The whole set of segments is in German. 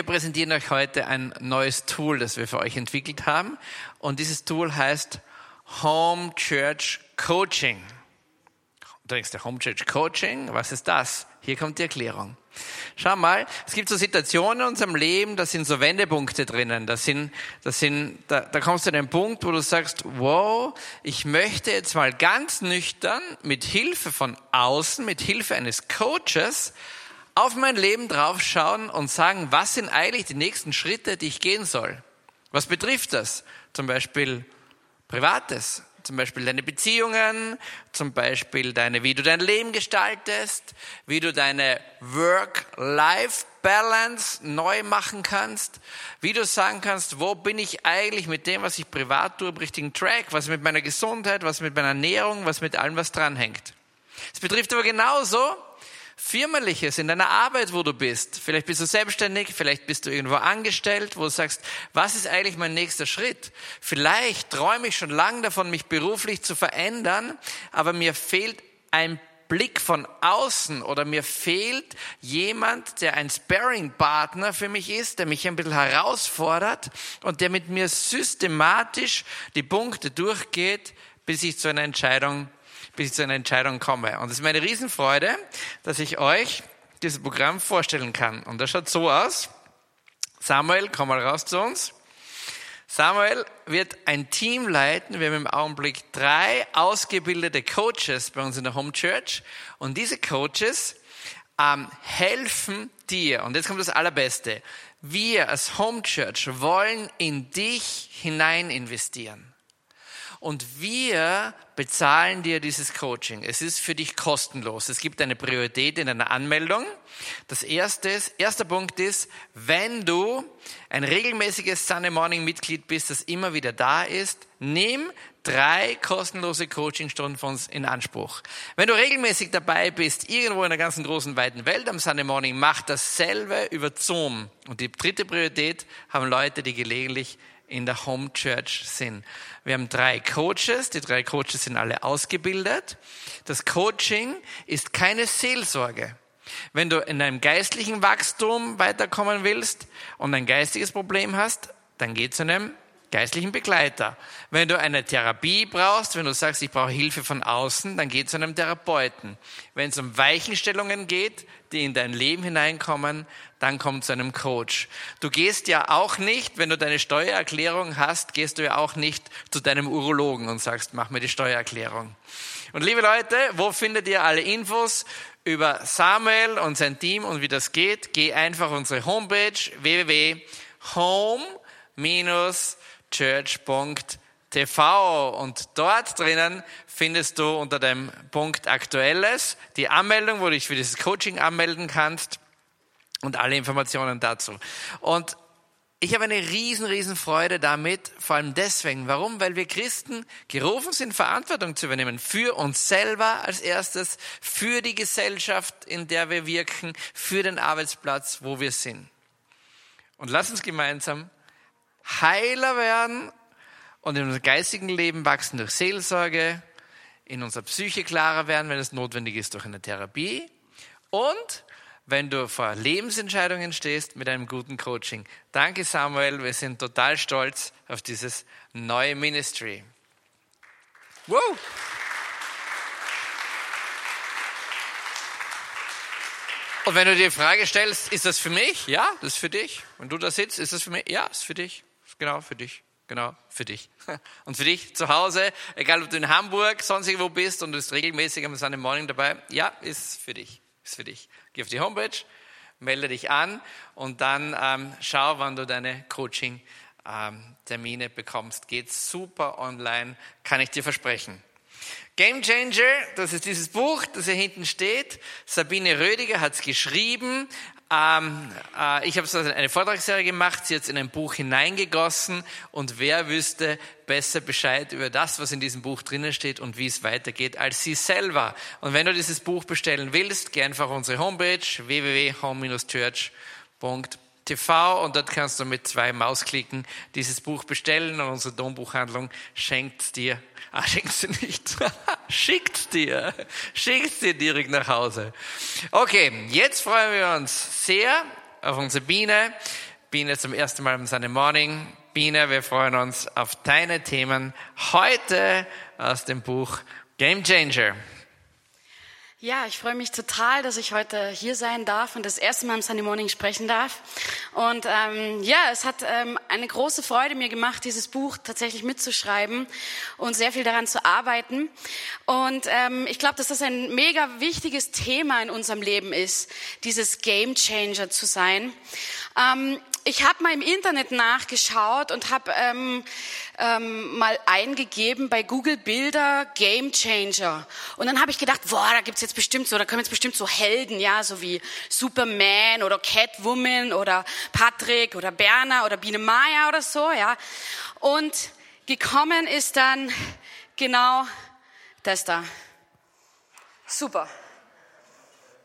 Wir präsentieren euch heute ein neues Tool, das wir für euch entwickelt haben. Und dieses Tool heißt Home Church Coaching. Du denkst, der Home Church Coaching, was ist das? Hier kommt die Erklärung. Schau mal, es gibt so Situationen in unserem Leben, da sind so Wendepunkte drinnen. Da, sind, da, sind, da, da kommst du an den Punkt, wo du sagst, wow, ich möchte jetzt mal ganz nüchtern mit Hilfe von außen, mit Hilfe eines Coaches auf mein Leben draufschauen und sagen, was sind eigentlich die nächsten Schritte, die ich gehen soll? Was betrifft das? Zum Beispiel Privates, zum Beispiel deine Beziehungen, zum Beispiel deine, wie du dein Leben gestaltest, wie du deine Work-Life-Balance neu machen kannst, wie du sagen kannst, wo bin ich eigentlich mit dem, was ich privat tue, im richtigen Track, was mit meiner Gesundheit, was mit meiner Ernährung, was mit allem, was dranhängt. Es betrifft aber genauso Firmliches in deiner Arbeit, wo du bist. Vielleicht bist du selbstständig, vielleicht bist du irgendwo angestellt, wo du sagst, was ist eigentlich mein nächster Schritt? Vielleicht träume ich schon lange davon, mich beruflich zu verändern, aber mir fehlt ein Blick von außen oder mir fehlt jemand, der ein Sparring-Partner für mich ist, der mich ein bisschen herausfordert und der mit mir systematisch die Punkte durchgeht, bis ich zu einer Entscheidung bis ich zu einer Entscheidung komme. Und es ist meine Riesenfreude, dass ich euch dieses Programm vorstellen kann. Und das schaut so aus. Samuel, komm mal raus zu uns. Samuel wird ein Team leiten. Wir haben im Augenblick drei ausgebildete Coaches bei uns in der Home Church. Und diese Coaches ähm, helfen dir. Und jetzt kommt das Allerbeste. Wir als Home Church wollen in dich hinein investieren. Und wir bezahlen dir dieses Coaching. Es ist für dich kostenlos. Es gibt eine Priorität in deiner Anmeldung. Das erste ist, erster Punkt ist, wenn du ein regelmäßiges Sunday Morning Mitglied bist, das immer wieder da ist, nimm drei kostenlose Coachingstunden von uns in Anspruch. Wenn du regelmäßig dabei bist, irgendwo in der ganzen großen weiten Welt am Sunday Morning, mach dasselbe über Zoom. Und die dritte Priorität haben Leute, die gelegentlich in der Home Church sind. Wir haben drei Coaches, die drei Coaches sind alle ausgebildet. Das Coaching ist keine Seelsorge. Wenn du in deinem geistlichen Wachstum weiterkommen willst und ein geistiges Problem hast, dann geh zu einem geistlichen Begleiter. Wenn du eine Therapie brauchst, wenn du sagst, ich brauche Hilfe von außen, dann geh zu einem Therapeuten. Wenn es um Weichenstellungen geht, die in dein Leben hineinkommen, dann komm zu einem Coach. Du gehst ja auch nicht, wenn du deine Steuererklärung hast, gehst du ja auch nicht zu deinem Urologen und sagst, mach mir die Steuererklärung. Und liebe Leute, wo findet ihr alle Infos über Samuel und sein Team und wie das geht? Geh einfach unsere Homepage www.home-church.tv und dort drinnen findest du unter dem Punkt Aktuelles die Anmeldung, wo du dich für dieses Coaching anmelden kannst und alle Informationen dazu. Und ich habe eine riesen, riesen Freude damit, vor allem deswegen. Warum? Weil wir Christen gerufen sind, Verantwortung zu übernehmen. Für uns selber als erstes, für die Gesellschaft, in der wir wirken, für den Arbeitsplatz, wo wir sind. Und lass uns gemeinsam heiler werden und in unserem geistigen Leben wachsen durch Seelsorge, in unserer Psyche klarer werden, wenn es notwendig ist, durch eine Therapie und wenn du vor Lebensentscheidungen stehst mit einem guten Coaching. Danke Samuel, wir sind total stolz auf dieses neue Ministry. Wow. Und wenn du dir die Frage stellst, ist das für mich? Ja, das ist für dich. Wenn du da sitzt, ist das für mich? Ja, ist für dich. Genau, für dich. Genau, für dich. Und für dich zu Hause, egal ob du in Hamburg, sonst irgendwo bist und du bist regelmäßig am Sunday Morning dabei, ja, ist für dich. Ist für dich. Geh auf die Homepage, melde dich an und dann ähm, schau, wann du deine Coaching-Termine ähm, bekommst. Geht super online, kann ich dir versprechen. Game Changer, das ist dieses Buch, das hier hinten steht. Sabine Rödiger hat es geschrieben. Ähm, äh, ich habe so eine Vortragsserie gemacht, sie es in ein Buch hineingegossen und wer wüsste besser Bescheid über das, was in diesem Buch drinnen steht und wie es weitergeht, als sie selber. Und wenn du dieses Buch bestellen willst, geh einfach auf unsere Homepage www.home-church.de TV und dort kannst du mit zwei Mausklicken dieses Buch bestellen und unsere Dombuchhandlung schenkt dir, ah, schenkt sie nicht, schickt dir, schickt dir direkt nach Hause. Okay, jetzt freuen wir uns sehr auf unsere Biene. Biene zum ersten Mal im Sunday Morning. Biene, wir freuen uns auf deine Themen heute aus dem Buch Game Changer. Ja, ich freue mich total, dass ich heute hier sein darf und das erste Mal im Sunday Morning sprechen darf. Und ähm, ja, es hat ähm, eine große Freude mir gemacht, dieses Buch tatsächlich mitzuschreiben und sehr viel daran zu arbeiten. Und ähm, ich glaube, dass das ein mega wichtiges Thema in unserem Leben ist, dieses Game Changer zu sein. Ähm, ich habe mal im Internet nachgeschaut und habe ähm, ähm, mal eingegeben bei Google Bilder Game Changer. Und dann habe ich gedacht, boah, da gibt's jetzt bestimmt so, da kommen jetzt bestimmt so Helden, ja, so wie Superman oder Catwoman oder Patrick oder Berner oder Biene Maya oder so, ja. Und gekommen ist dann genau das da. Super.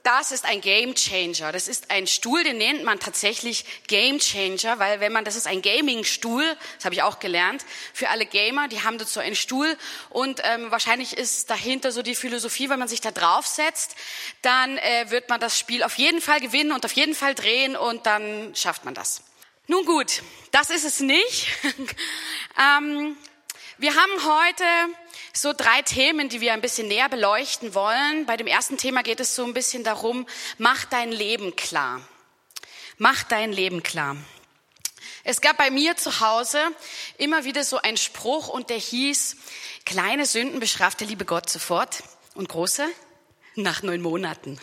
Das ist ein Game Changer. Das ist ein Stuhl, den nennt man tatsächlich Game Changer, weil wenn man, das ist ein Gaming-Stuhl, das habe ich auch gelernt, für alle Gamer, die haben dazu einen Stuhl und ähm, wahrscheinlich ist dahinter so die Philosophie, wenn man sich da draufsetzt, dann äh, wird man das Spiel auf jeden Fall gewinnen und auf jeden Fall drehen und dann schafft man das. Nun gut, das ist es nicht. ähm, wir haben heute so drei Themen, die wir ein bisschen näher beleuchten wollen. Bei dem ersten Thema geht es so ein bisschen darum, mach dein Leben klar. Mach dein Leben klar. Es gab bei mir zu Hause immer wieder so einen Spruch und der hieß, kleine Sünden bestraft der liebe Gott sofort und große nach neun Monaten.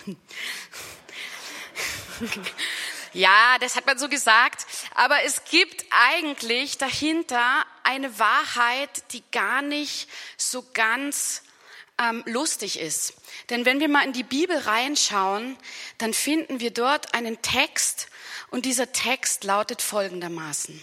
Ja, das hat man so gesagt. Aber es gibt eigentlich dahinter eine Wahrheit, die gar nicht so ganz ähm, lustig ist. Denn wenn wir mal in die Bibel reinschauen, dann finden wir dort einen Text und dieser Text lautet folgendermaßen.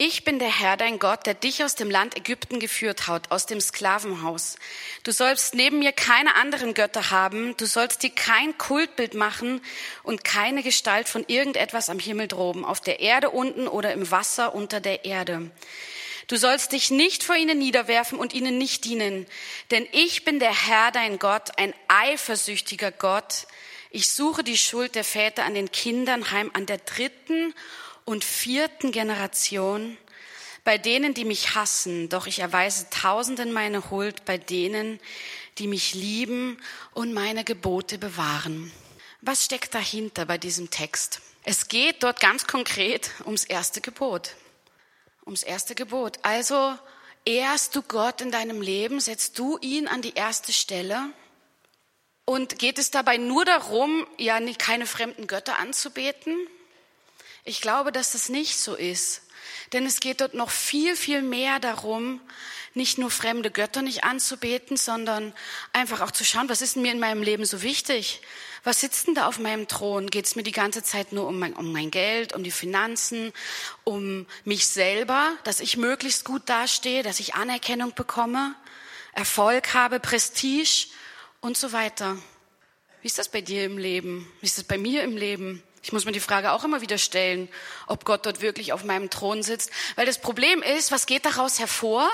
Ich bin der Herr, dein Gott, der dich aus dem Land Ägypten geführt hat, aus dem Sklavenhaus. Du sollst neben mir keine anderen Götter haben, du sollst dir kein Kultbild machen und keine Gestalt von irgendetwas am Himmel droben, auf der Erde unten oder im Wasser unter der Erde. Du sollst dich nicht vor ihnen niederwerfen und ihnen nicht dienen, denn ich bin der Herr, dein Gott, ein eifersüchtiger Gott. Ich suche die Schuld der Väter an den Kindern heim, an der dritten und vierten Generation bei denen, die mich hassen, doch ich erweise Tausenden meine Huld bei denen, die mich lieben und meine Gebote bewahren. Was steckt dahinter bei diesem Text? Es geht dort ganz konkret ums erste Gebot. Ums erste Gebot. Also ehrst du Gott in deinem Leben, setzt du ihn an die erste Stelle und geht es dabei nur darum, ja keine fremden Götter anzubeten, ich glaube, dass das nicht so ist. Denn es geht dort noch viel, viel mehr darum, nicht nur fremde Götter nicht anzubeten, sondern einfach auch zu schauen, was ist mir in meinem Leben so wichtig? Was sitzt denn da auf meinem Thron? Geht es mir die ganze Zeit nur um mein, um mein Geld, um die Finanzen, um mich selber, dass ich möglichst gut dastehe, dass ich Anerkennung bekomme, Erfolg habe, Prestige und so weiter? Wie ist das bei dir im Leben? Wie ist das bei mir im Leben? Ich muss mir die Frage auch immer wieder stellen, ob Gott dort wirklich auf meinem Thron sitzt. Weil das Problem ist, was geht daraus hervor?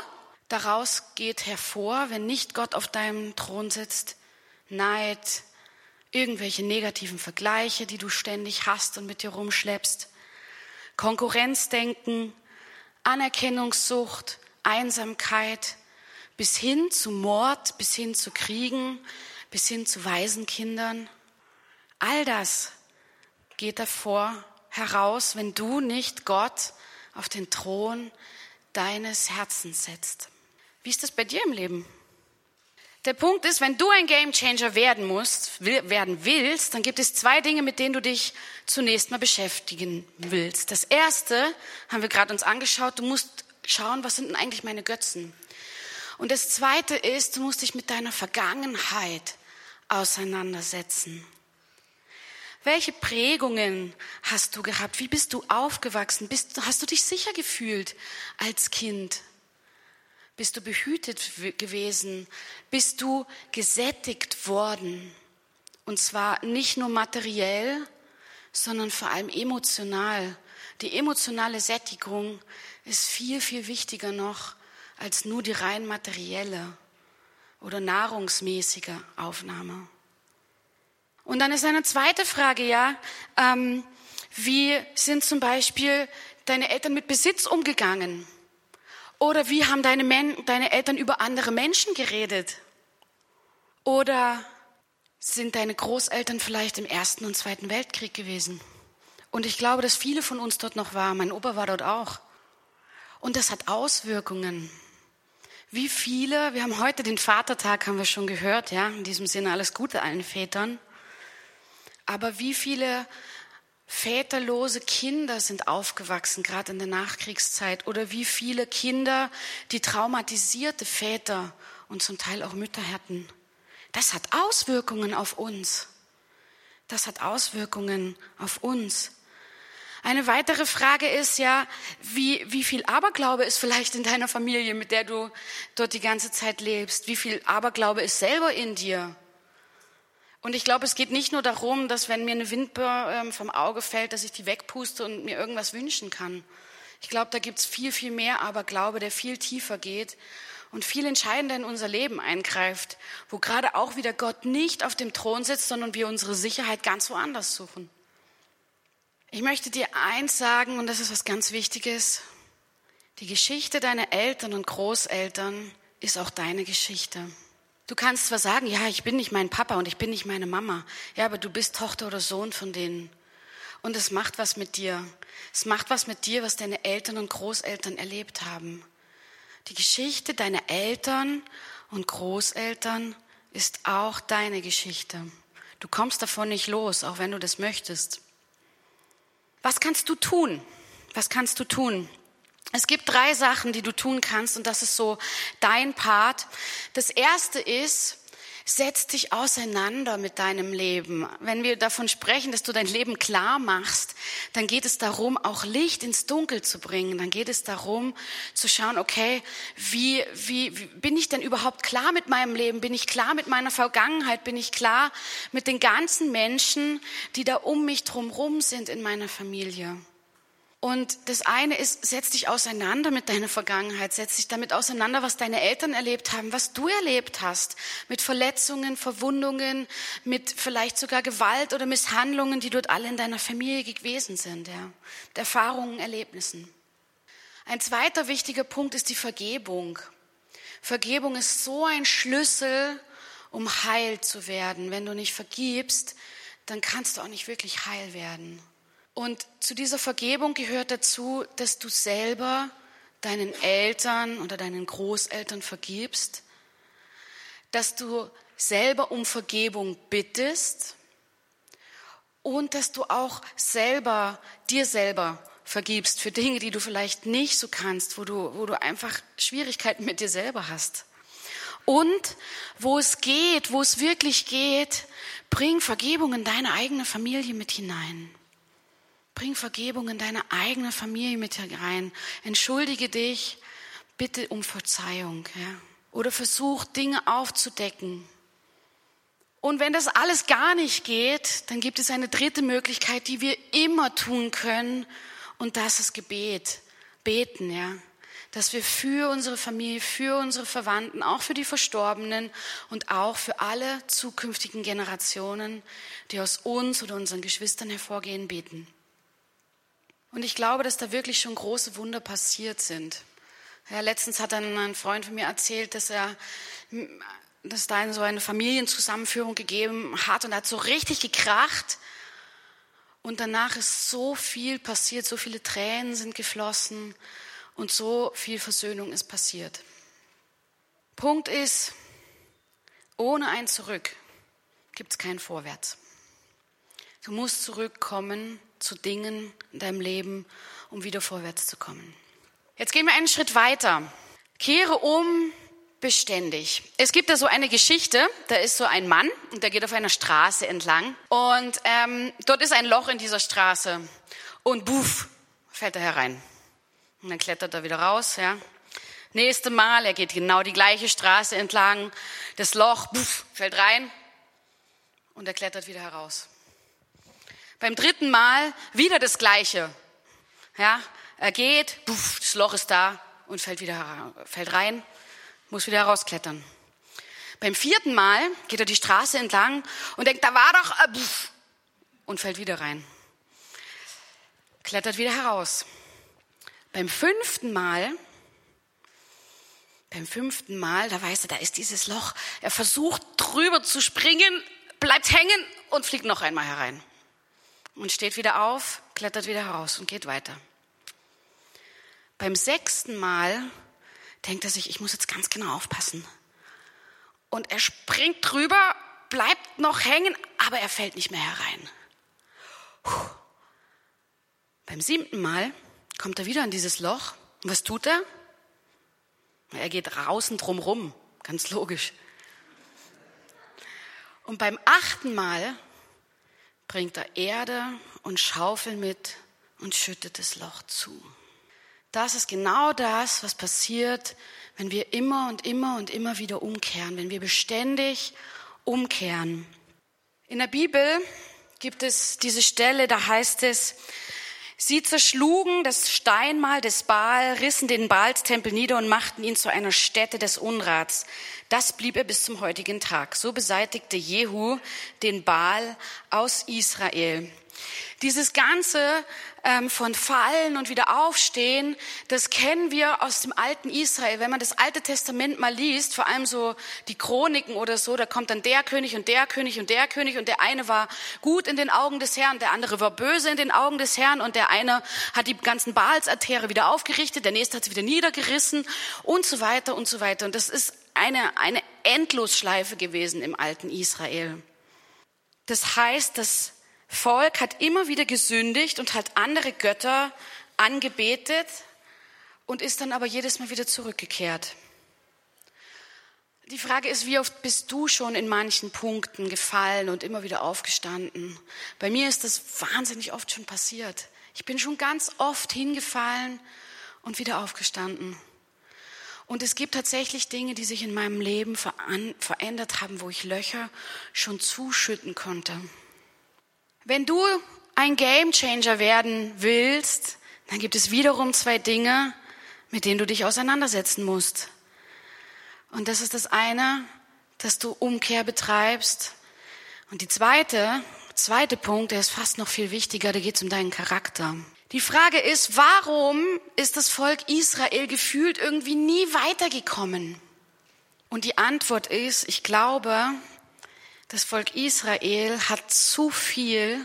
Daraus geht hervor, wenn nicht Gott auf deinem Thron sitzt, Neid, irgendwelche negativen Vergleiche, die du ständig hast und mit dir rumschleppst, Konkurrenzdenken, Anerkennungssucht, Einsamkeit, bis hin zu Mord, bis hin zu Kriegen, bis hin zu Waisenkindern. All das geht davor heraus, wenn du nicht Gott auf den Thron deines Herzens setzt. Wie ist das bei dir im Leben? Der Punkt ist, wenn du ein Gamechanger werden musst, werden willst, dann gibt es zwei Dinge, mit denen du dich zunächst mal beschäftigen willst. Das erste haben wir gerade uns angeschaut. Du musst schauen, was sind denn eigentlich meine Götzen? Und das zweite ist, du musst dich mit deiner Vergangenheit auseinandersetzen. Welche Prägungen hast du gehabt? Wie bist du aufgewachsen? Bist, hast du dich sicher gefühlt als Kind? Bist du behütet gewesen? Bist du gesättigt worden? Und zwar nicht nur materiell, sondern vor allem emotional. Die emotionale Sättigung ist viel, viel wichtiger noch als nur die rein materielle oder nahrungsmäßige Aufnahme. Und dann ist eine zweite Frage, ja, ähm, Wie sind zum Beispiel deine Eltern mit Besitz umgegangen? Oder wie haben deine, Men deine Eltern über andere Menschen geredet? Oder sind deine Großeltern vielleicht im Ersten und Zweiten Weltkrieg gewesen? Und ich glaube, dass viele von uns dort noch waren. Mein Opa war dort auch. Und das hat Auswirkungen. Wie viele, wir haben heute den Vatertag, haben wir schon gehört, ja, in diesem Sinne alles Gute allen Vätern. Aber wie viele väterlose Kinder sind aufgewachsen, gerade in der Nachkriegszeit, oder wie viele Kinder, die traumatisierte Väter und zum Teil auch Mütter hatten. Das hat Auswirkungen auf uns. Das hat Auswirkungen auf uns. Eine weitere Frage ist ja, wie, wie viel Aberglaube ist vielleicht in deiner Familie, mit der du dort die ganze Zeit lebst? Wie viel Aberglaube ist selber in dir? Und ich glaube, es geht nicht nur darum, dass wenn mir eine Windböe ähm, vom Auge fällt, dass ich die wegpuste und mir irgendwas wünschen kann. Ich glaube, da gibt es viel, viel mehr Aberglaube, der viel tiefer geht und viel entscheidender in unser Leben eingreift, wo gerade auch wieder Gott nicht auf dem Thron sitzt, sondern wir unsere Sicherheit ganz woanders suchen. Ich möchte dir eins sagen, und das ist was ganz Wichtiges. Die Geschichte deiner Eltern und Großeltern ist auch deine Geschichte. Du kannst zwar sagen, ja, ich bin nicht mein Papa und ich bin nicht meine Mama, ja, aber du bist Tochter oder Sohn von denen. Und es macht was mit dir. Es macht was mit dir, was deine Eltern und Großeltern erlebt haben. Die Geschichte deiner Eltern und Großeltern ist auch deine Geschichte. Du kommst davon nicht los, auch wenn du das möchtest. Was kannst du tun? Was kannst du tun? Es gibt drei Sachen, die du tun kannst und das ist so dein Part. Das erste ist, setz dich auseinander mit deinem Leben. Wenn wir davon sprechen, dass du dein Leben klar machst, dann geht es darum, auch Licht ins Dunkel zu bringen. Dann geht es darum, zu schauen, okay, wie, wie, wie bin ich denn überhaupt klar mit meinem Leben? Bin ich klar mit meiner Vergangenheit? Bin ich klar mit den ganzen Menschen, die da um mich drumherum sind in meiner Familie? Und das eine ist, setz dich auseinander mit deiner Vergangenheit, setz dich damit auseinander, was deine Eltern erlebt haben, was du erlebt hast, mit Verletzungen, Verwundungen, mit vielleicht sogar Gewalt oder Misshandlungen, die dort alle in deiner Familie gewesen sind, ja. Mit Erfahrungen, Erlebnissen. Ein zweiter wichtiger Punkt ist die Vergebung. Vergebung ist so ein Schlüssel, um heil zu werden. Wenn du nicht vergibst, dann kannst du auch nicht wirklich heil werden. Und zu dieser Vergebung gehört dazu, dass du selber deinen Eltern oder deinen Großeltern vergibst, dass du selber um Vergebung bittest und dass du auch selber dir selber vergibst für Dinge, die du vielleicht nicht so kannst, wo du, wo du einfach Schwierigkeiten mit dir selber hast. Und wo es geht, wo es wirklich geht, bring Vergebung in deine eigene Familie mit hinein. Bring Vergebung in deine eigene Familie mit rein. Entschuldige dich, bitte um Verzeihung. Ja? Oder versuch Dinge aufzudecken. Und wenn das alles gar nicht geht, dann gibt es eine dritte Möglichkeit, die wir immer tun können. Und das ist Gebet. Beten, ja. Dass wir für unsere Familie, für unsere Verwandten, auch für die Verstorbenen und auch für alle zukünftigen Generationen, die aus uns oder unseren Geschwistern hervorgehen, beten. Und ich glaube, dass da wirklich schon große Wunder passiert sind. Ja, letztens hat dann ein Freund von mir erzählt, dass er dass da so eine Familienzusammenführung gegeben hat und hat so richtig gekracht. Und danach ist so viel passiert, so viele Tränen sind geflossen und so viel Versöhnung ist passiert. Punkt ist, ohne ein Zurück gibt es kein Vorwärts. Du musst zurückkommen zu Dingen in deinem Leben, um wieder vorwärts zu kommen. Jetzt gehen wir einen Schritt weiter. Kehre um beständig. Es gibt da so eine Geschichte, da ist so ein Mann und der geht auf einer Straße entlang und ähm, dort ist ein Loch in dieser Straße und buff, fällt er herein. Und dann klettert er wieder raus, ja. Nächste Mal, er geht genau die gleiche Straße entlang, das Loch, buff, fällt rein und er klettert wieder heraus. Beim dritten Mal wieder das Gleiche. Ja, er geht, puff, das Loch ist da und fällt wieder fällt rein, muss wieder herausklettern. Beim vierten Mal geht er die Straße entlang und denkt, da war doch, äh, puff, und fällt wieder rein. klettert wieder heraus. Beim fünften Mal, beim fünften Mal, da weiß er, da ist dieses Loch. Er versucht drüber zu springen, bleibt hängen und fliegt noch einmal herein. Und steht wieder auf, klettert wieder heraus und geht weiter. Beim sechsten Mal denkt er sich, ich muss jetzt ganz genau aufpassen. Und er springt drüber, bleibt noch hängen, aber er fällt nicht mehr herein. Puh. Beim siebten Mal kommt er wieder in dieses Loch. Und was tut er? Er geht draußen drumrum, ganz logisch. Und beim achten Mal bringt er Erde und Schaufel mit und schüttet das Loch zu. Das ist genau das, was passiert, wenn wir immer und immer und immer wieder umkehren, wenn wir beständig umkehren. In der Bibel gibt es diese Stelle, da heißt es, Sie zerschlugen das Steinmal des Baal, rissen den Baalstempel nieder und machten ihn zu einer Stätte des Unrats. Das blieb er bis zum heutigen Tag. So beseitigte Jehu den Baal aus Israel. Dieses ganze ähm, von Fallen und wieder Aufstehen, das kennen wir aus dem alten Israel. Wenn man das Alte Testament mal liest, vor allem so die Chroniken oder so, da kommt dann der König und der König und der König und der eine war gut in den Augen des Herrn, der andere war böse in den Augen des Herrn und der eine hat die ganzen Baalsaltäre wieder aufgerichtet, der nächste hat sie wieder niedergerissen und so weiter und so weiter. Und das ist eine, eine Endlosschleife gewesen im alten Israel. Das heißt, dass Volk hat immer wieder gesündigt und hat andere Götter angebetet und ist dann aber jedes Mal wieder zurückgekehrt. Die Frage ist, wie oft bist du schon in manchen Punkten gefallen und immer wieder aufgestanden? Bei mir ist das wahnsinnig oft schon passiert. Ich bin schon ganz oft hingefallen und wieder aufgestanden. Und es gibt tatsächlich Dinge, die sich in meinem Leben verändert haben, wo ich Löcher schon zuschütten konnte. Wenn du ein Gamechanger werden willst, dann gibt es wiederum zwei Dinge, mit denen du dich auseinandersetzen musst. Und das ist das eine, dass du Umkehr betreibst. Und die zweite, zweite Punkt, der ist fast noch viel wichtiger, da geht es um deinen Charakter. Die Frage ist, warum ist das Volk Israel gefühlt irgendwie nie weitergekommen? Und die Antwort ist, ich glaube, das Volk Israel hat zu viel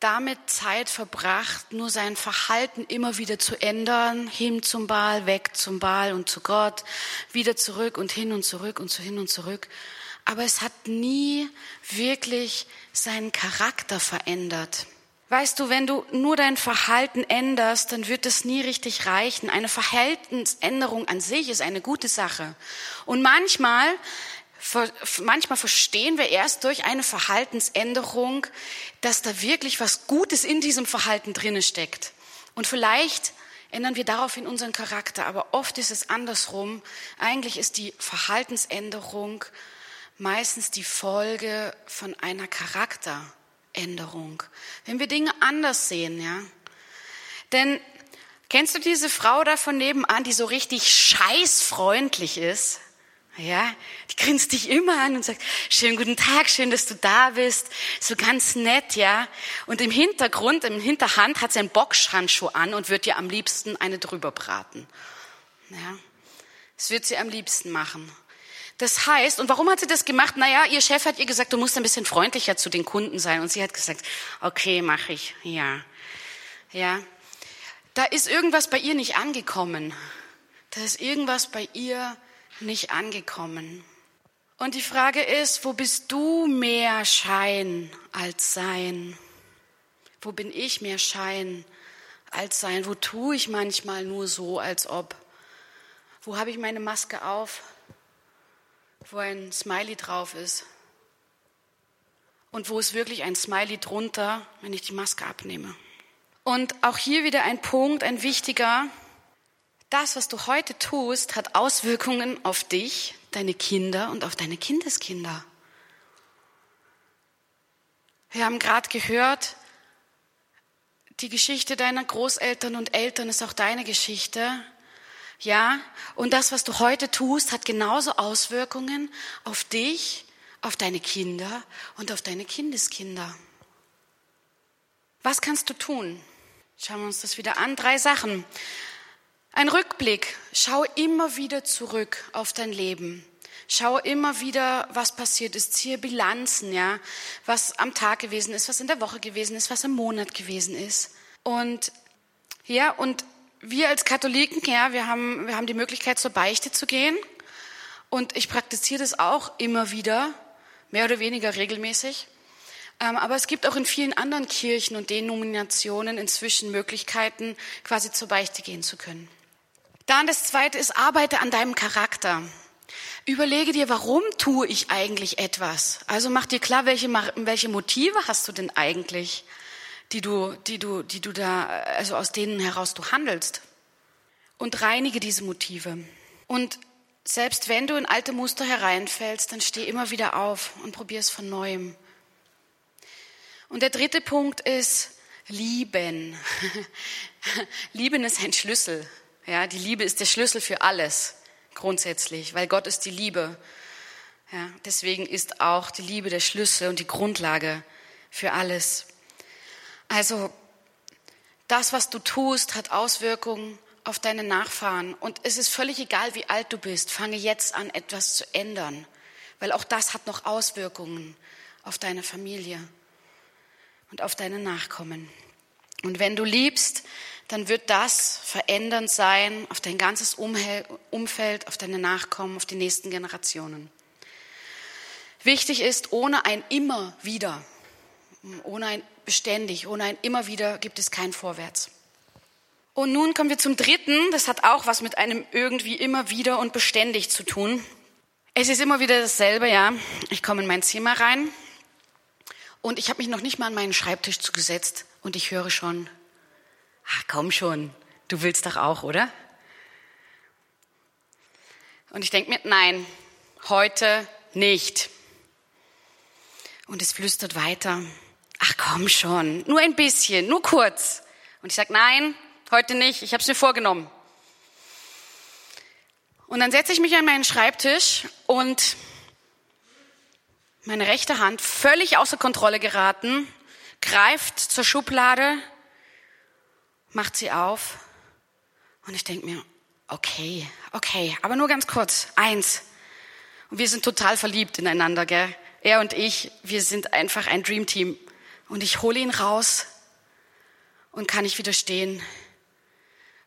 damit Zeit verbracht, nur sein Verhalten immer wieder zu ändern, hin zum Baal, weg zum Baal und zu Gott, wieder zurück und hin und zurück und so hin und zurück. Aber es hat nie wirklich seinen Charakter verändert. Weißt du, wenn du nur dein Verhalten änderst, dann wird es nie richtig reichen. Eine Verhaltensänderung an sich ist eine gute Sache. Und manchmal, manchmal verstehen wir erst durch eine Verhaltensänderung, dass da wirklich was Gutes in diesem Verhalten drinne steckt. Und vielleicht ändern wir daraufhin unseren Charakter. Aber oft ist es andersrum. Eigentlich ist die Verhaltensänderung meistens die Folge von einer Charakteränderung. Änderung. Wenn wir Dinge anders sehen, ja. Denn kennst du diese Frau da von nebenan, die so richtig scheißfreundlich ist? Ja, die grinst dich immer an und sagt, schönen guten Tag, schön, dass du da bist. So ganz nett, ja. Und im Hintergrund, im Hinterhand hat sie einen Boxhandschuh an und wird dir am liebsten eine drüber braten. Ja. Das wird sie am liebsten machen. Das heißt, und warum hat sie das gemacht? Naja, ihr Chef hat ihr gesagt, du musst ein bisschen freundlicher zu den Kunden sein. Und sie hat gesagt, okay, mache ich, ja. Ja. Da ist irgendwas bei ihr nicht angekommen. Da ist irgendwas bei ihr nicht angekommen. Und die Frage ist, wo bist du mehr Schein als Sein? Wo bin ich mehr Schein als Sein? Wo tue ich manchmal nur so, als ob? Wo habe ich meine Maske auf? wo ein Smiley drauf ist. Und wo ist wirklich ein Smiley drunter, wenn ich die Maske abnehme. Und auch hier wieder ein Punkt, ein wichtiger. Das, was du heute tust, hat Auswirkungen auf dich, deine Kinder und auf deine Kindeskinder. Wir haben gerade gehört, die Geschichte deiner Großeltern und Eltern ist auch deine Geschichte. Ja, und das, was du heute tust, hat genauso Auswirkungen auf dich, auf deine Kinder und auf deine Kindeskinder. Was kannst du tun? Schauen wir uns das wieder an. Drei Sachen. Ein Rückblick. Schau immer wieder zurück auf dein Leben. Schau immer wieder, was passiert ist. Ziehe Bilanzen, ja. Was am Tag gewesen ist, was in der Woche gewesen ist, was im Monat gewesen ist. Und, ja, und wir als Katholiken, ja, wir haben, wir haben die Möglichkeit, zur Beichte zu gehen. Und ich praktiziere das auch immer wieder, mehr oder weniger regelmäßig. Ähm, aber es gibt auch in vielen anderen Kirchen und Denominationen inzwischen Möglichkeiten, quasi zur Beichte gehen zu können. Dann das zweite ist, arbeite an deinem Charakter. Überlege dir, warum tue ich eigentlich etwas? Also mach dir klar, welche, welche Motive hast du denn eigentlich, die du, die du, die du da, also aus denen heraus du handelst. Und reinige diese Motive. Und selbst wenn du in alte Muster hereinfällst, dann steh immer wieder auf und probier es von neuem. Und der dritte Punkt ist lieben. lieben ist ein Schlüssel. Ja, die Liebe ist der Schlüssel für alles grundsätzlich, weil Gott ist die Liebe. Ja, deswegen ist auch die Liebe der Schlüssel und die Grundlage für alles. Also das, was du tust, hat Auswirkungen auf deine Nachfahren. Und es ist völlig egal, wie alt du bist. Fange jetzt an, etwas zu ändern, weil auch das hat noch Auswirkungen auf deine Familie und auf deine Nachkommen. Und wenn du liebst, dann wird das verändernd sein auf dein ganzes Umfeld, auf deine Nachkommen, auf die nächsten Generationen. Wichtig ist, ohne ein immer wieder, ohne ein beständig, ohne ein immer wieder gibt es kein Vorwärts. Und nun kommen wir zum dritten, das hat auch was mit einem irgendwie immer wieder und beständig zu tun. Es ist immer wieder dasselbe, ja. Ich komme in mein Zimmer rein, und ich habe mich noch nicht mal an meinen Schreibtisch zugesetzt und ich höre schon, ach komm schon, du willst doch auch, oder? Und ich denke mir, nein, heute nicht. Und es flüstert weiter, ach komm schon, nur ein bisschen, nur kurz. Und ich sage, nein, heute nicht, ich habe es mir vorgenommen. Und dann setze ich mich an meinen Schreibtisch und meine rechte Hand völlig außer Kontrolle geraten, greift zur Schublade, macht sie auf und ich denke mir, okay, okay, aber nur ganz kurz, eins. Und wir sind total verliebt ineinander, gell? Er und ich, wir sind einfach ein Dreamteam. Und ich hole ihn raus und kann nicht widerstehen.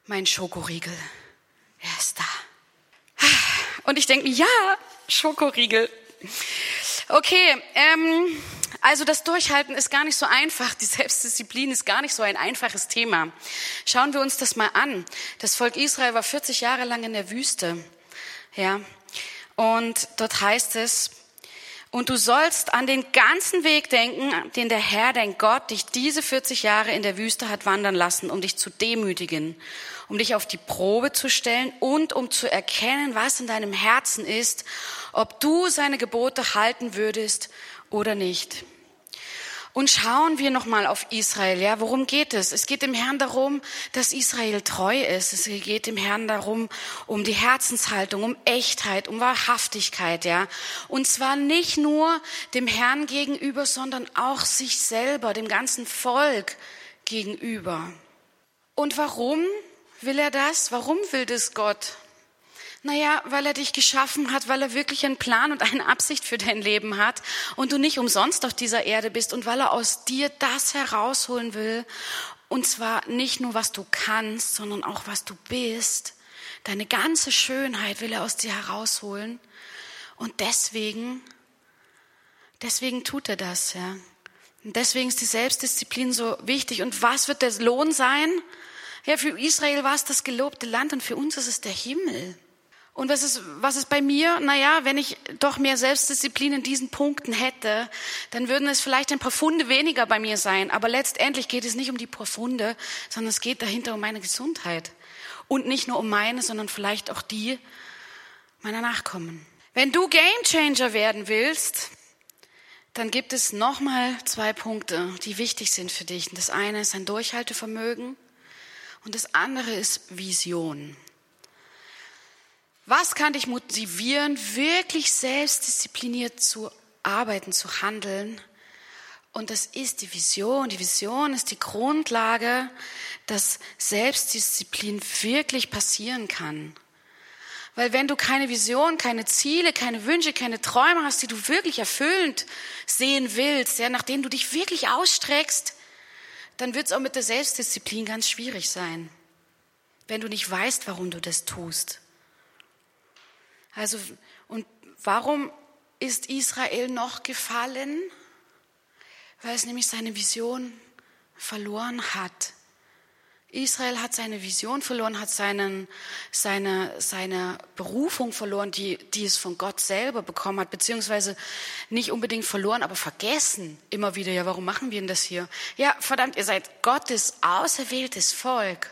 Mein Schokoriegel, er ist da. Und ich denke mir, ja, Schokoriegel. Okay, ähm, also das Durchhalten ist gar nicht so einfach. Die Selbstdisziplin ist gar nicht so ein einfaches Thema. Schauen wir uns das mal an. Das Volk Israel war 40 Jahre lang in der Wüste. Ja. Und dort heißt es, und du sollst an den ganzen Weg denken, den der Herr, dein Gott, dich diese 40 Jahre in der Wüste hat wandern lassen, um dich zu demütigen, um dich auf die Probe zu stellen und um zu erkennen, was in deinem Herzen ist, ob du seine Gebote halten würdest oder nicht. Und schauen wir nochmal auf Israel. Ja, worum geht es? Es geht dem Herrn darum, dass Israel treu ist. Es geht dem Herrn darum, um die Herzenshaltung, um Echtheit, um Wahrhaftigkeit. Ja, und zwar nicht nur dem Herrn gegenüber, sondern auch sich selber, dem ganzen Volk gegenüber. Und warum will er das? Warum will das Gott? Naja, weil er dich geschaffen hat, weil er wirklich einen Plan und eine Absicht für dein Leben hat und du nicht umsonst auf dieser Erde bist und weil er aus dir das herausholen will. Und zwar nicht nur, was du kannst, sondern auch, was du bist. Deine ganze Schönheit will er aus dir herausholen. Und deswegen, deswegen tut er das, ja. Und deswegen ist die Selbstdisziplin so wichtig. Und was wird der Lohn sein? Ja, für Israel war es das gelobte Land und für uns ist es der Himmel. Und was ist, was ist bei mir? Naja, wenn ich doch mehr Selbstdisziplin in diesen Punkten hätte, dann würden es vielleicht ein paar Funde weniger bei mir sein. Aber letztendlich geht es nicht um die paar Funde, sondern es geht dahinter um meine Gesundheit. Und nicht nur um meine, sondern vielleicht auch die meiner Nachkommen. Wenn du Gamechanger werden willst, dann gibt es nochmal zwei Punkte, die wichtig sind für dich. Das eine ist ein Durchhaltevermögen und das andere ist Vision. Was kann dich motivieren, wirklich selbstdiszipliniert zu arbeiten, zu handeln Und das ist die Vision. Die Vision ist die Grundlage, dass Selbstdisziplin wirklich passieren kann. Weil wenn du keine Vision, keine Ziele, keine Wünsche, keine Träume hast, die du wirklich erfüllend sehen willst, ja, nach denen du dich wirklich ausstreckst, dann wird es auch mit der Selbstdisziplin ganz schwierig sein, wenn du nicht weißt, warum du das tust. Also, und warum ist Israel noch gefallen? Weil es nämlich seine Vision verloren hat. Israel hat seine Vision verloren, hat seinen, seine, seine Berufung verloren, die, die es von Gott selber bekommen hat, beziehungsweise nicht unbedingt verloren, aber vergessen immer wieder. Ja, warum machen wir denn das hier? Ja, verdammt, ihr seid Gottes auserwähltes Volk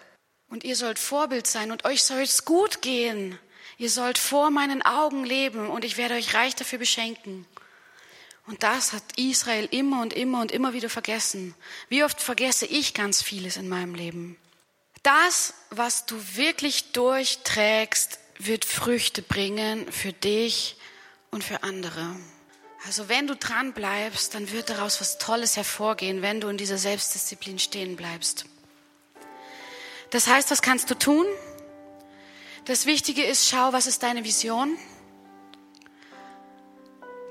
und ihr sollt Vorbild sein und euch soll es gut gehen. Ihr sollt vor meinen Augen leben und ich werde euch reich dafür beschenken. Und das hat Israel immer und immer und immer wieder vergessen. Wie oft vergesse ich ganz vieles in meinem Leben? Das, was du wirklich durchträgst, wird Früchte bringen für dich und für andere. Also wenn du dran bleibst, dann wird daraus was Tolles hervorgehen, wenn du in dieser Selbstdisziplin stehen bleibst. Das heißt, was kannst du tun? Das Wichtige ist, schau, was ist deine Vision?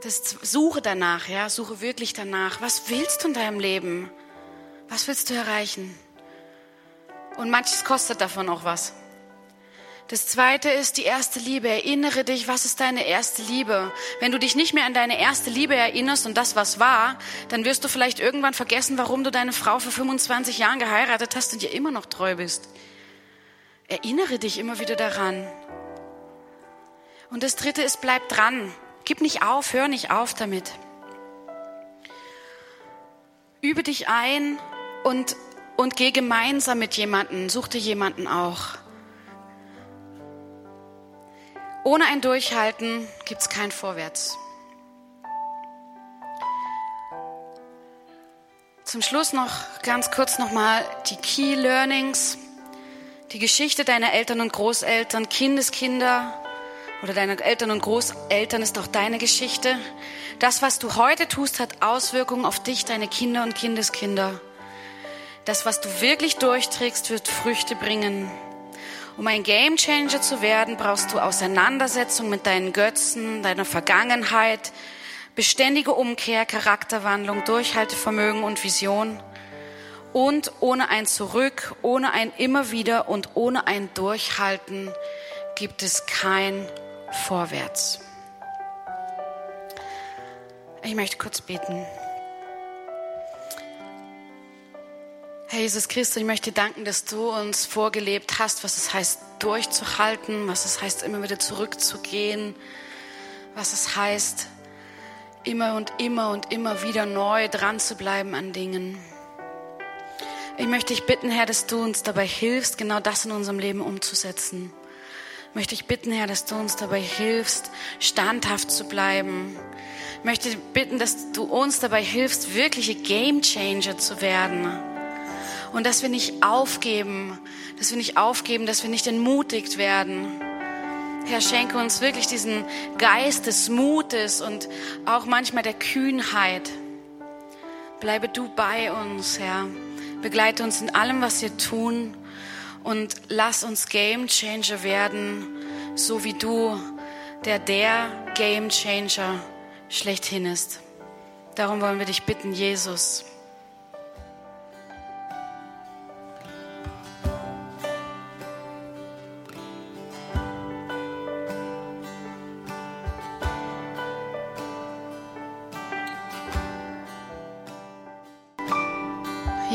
Das, suche danach, ja, suche wirklich danach. Was willst du in deinem Leben? Was willst du erreichen? Und manches kostet davon auch was. Das zweite ist die erste Liebe. Erinnere dich, was ist deine erste Liebe? Wenn du dich nicht mehr an deine erste Liebe erinnerst und das, was war, dann wirst du vielleicht irgendwann vergessen, warum du deine Frau vor 25 Jahren geheiratet hast und ihr immer noch treu bist. Erinnere dich immer wieder daran. Und das dritte ist, bleib dran. Gib nicht auf, hör nicht auf damit. Übe dich ein und und geh gemeinsam mit jemandem, such dir jemanden auch. Ohne ein Durchhalten gibt es kein Vorwärts. Zum Schluss noch ganz kurz nochmal die Key Learnings, die Geschichte deiner Eltern und Großeltern, Kindeskinder oder deiner Eltern und Großeltern ist auch deine Geschichte. Das, was du heute tust, hat Auswirkungen auf dich, deine Kinder und Kindeskinder. Das, was du wirklich durchträgst, wird Früchte bringen. Um ein Gamechanger zu werden, brauchst du Auseinandersetzung mit deinen Götzen, deiner Vergangenheit, beständige Umkehr, Charakterwandlung, Durchhaltevermögen und Vision. Und ohne ein Zurück, ohne ein Immer wieder und ohne ein Durchhalten gibt es kein Vorwärts. Ich möchte kurz beten. Herr Jesus Christus, ich möchte dir danken, dass du uns vorgelebt hast, was es heißt, durchzuhalten, was es heißt, immer wieder zurückzugehen, was es heißt, immer und immer und immer wieder neu dran zu bleiben an Dingen. Ich möchte dich bitten, Herr, dass du uns dabei hilfst, genau das in unserem Leben umzusetzen. Ich möchte dich bitten, Herr, dass du uns dabei hilfst, standhaft zu bleiben. Ich möchte bitten, dass du uns dabei hilfst, wirkliche Gamechanger zu werden und dass wir nicht aufgeben, dass wir nicht aufgeben, dass wir nicht entmutigt werden. Herr, schenke uns wirklich diesen Geist des Mutes und auch manchmal der Kühnheit. Bleibe du bei uns, Herr. Begleite uns in allem, was wir tun und lass uns Game Changer werden, so wie du, der der Game Changer schlechthin ist. Darum wollen wir dich bitten, Jesus.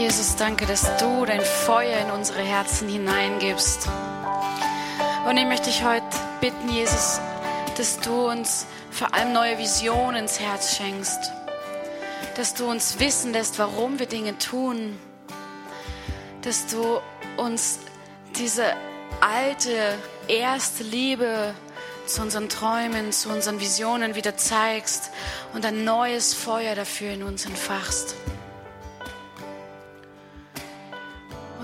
Jesus, danke, dass du dein Feuer in unsere Herzen hineingibst. Und ich möchte dich heute bitten, Jesus, dass du uns vor allem neue Visionen ins Herz schenkst. Dass du uns wissen lässt, warum wir Dinge tun. Dass du uns diese alte, erste Liebe zu unseren Träumen, zu unseren Visionen wieder zeigst und ein neues Feuer dafür in uns entfachst.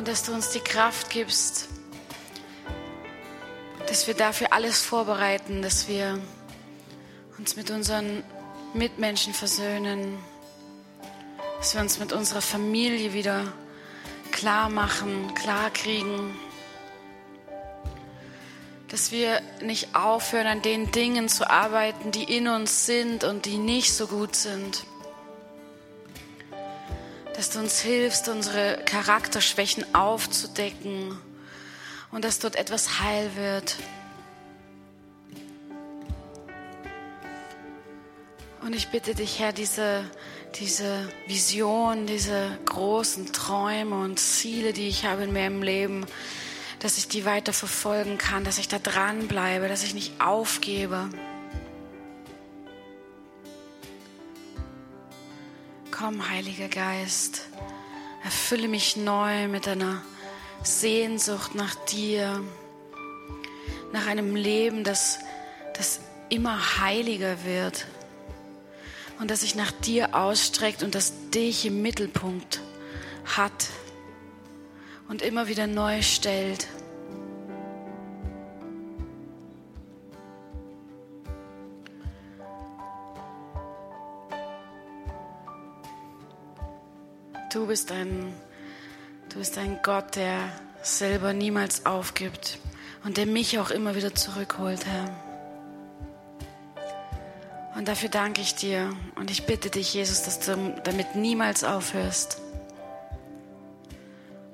Dass du uns die Kraft gibst, dass wir dafür alles vorbereiten, dass wir uns mit unseren Mitmenschen versöhnen, dass wir uns mit unserer Familie wieder klar machen, klar kriegen, dass wir nicht aufhören, an den Dingen zu arbeiten, die in uns sind und die nicht so gut sind. Dass du uns hilfst, unsere Charakterschwächen aufzudecken und dass dort etwas heil wird. Und ich bitte dich, Herr, diese, diese Vision, diese großen Träume und Ziele, die ich habe in meinem Leben, dass ich die weiter verfolgen kann, dass ich da dranbleibe, dass ich nicht aufgebe. Komm, Heiliger Geist, erfülle mich neu mit einer Sehnsucht nach dir, nach einem Leben, das, das immer heiliger wird und das sich nach dir ausstreckt und das dich im Mittelpunkt hat und immer wieder neu stellt. Du bist ein, du bist ein Gott, der selber niemals aufgibt und der mich auch immer wieder zurückholt, Herr. Und dafür danke ich dir und ich bitte dich, Jesus, dass du damit niemals aufhörst.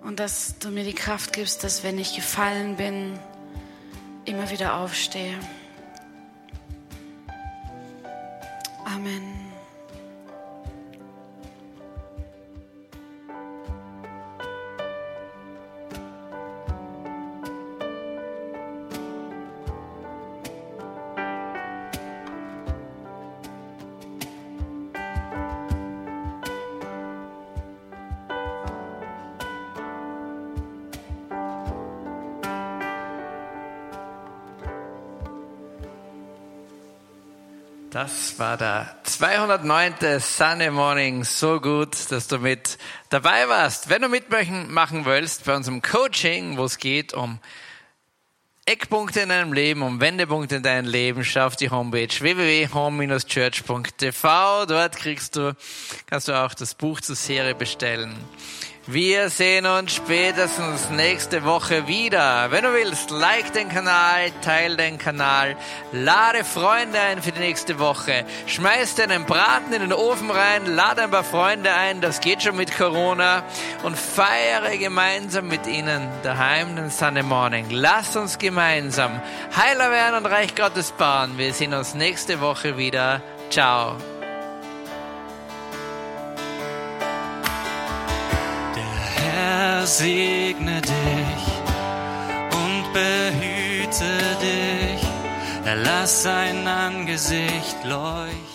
Und dass du mir die Kraft gibst, dass wenn ich gefallen bin, immer wieder aufstehe. Amen. Das war der 209. Sunday Morning. So gut, dass du mit dabei warst. Wenn du mitmachen willst bei unserem Coaching, wo es geht um Eckpunkte in deinem Leben, um Wendepunkte in deinem Leben, schau auf die Homepage www.home-church.tv. Dort kriegst du, kannst du auch das Buch zur Serie bestellen. Wir sehen uns spätestens nächste Woche wieder. Wenn du willst, like den Kanal, teile den Kanal, lade Freunde ein für die nächste Woche, schmeiß deinen Braten in den Ofen rein, lade ein paar Freunde ein, das geht schon mit Corona und feiere gemeinsam mit ihnen daheim den Sunday Morning. Lass uns gemeinsam heiler werden und Reich Gottes bauen. Wir sehen uns nächste Woche wieder. Ciao. Herr segne dich und behüte dich. Er lass sein Angesicht leuchten.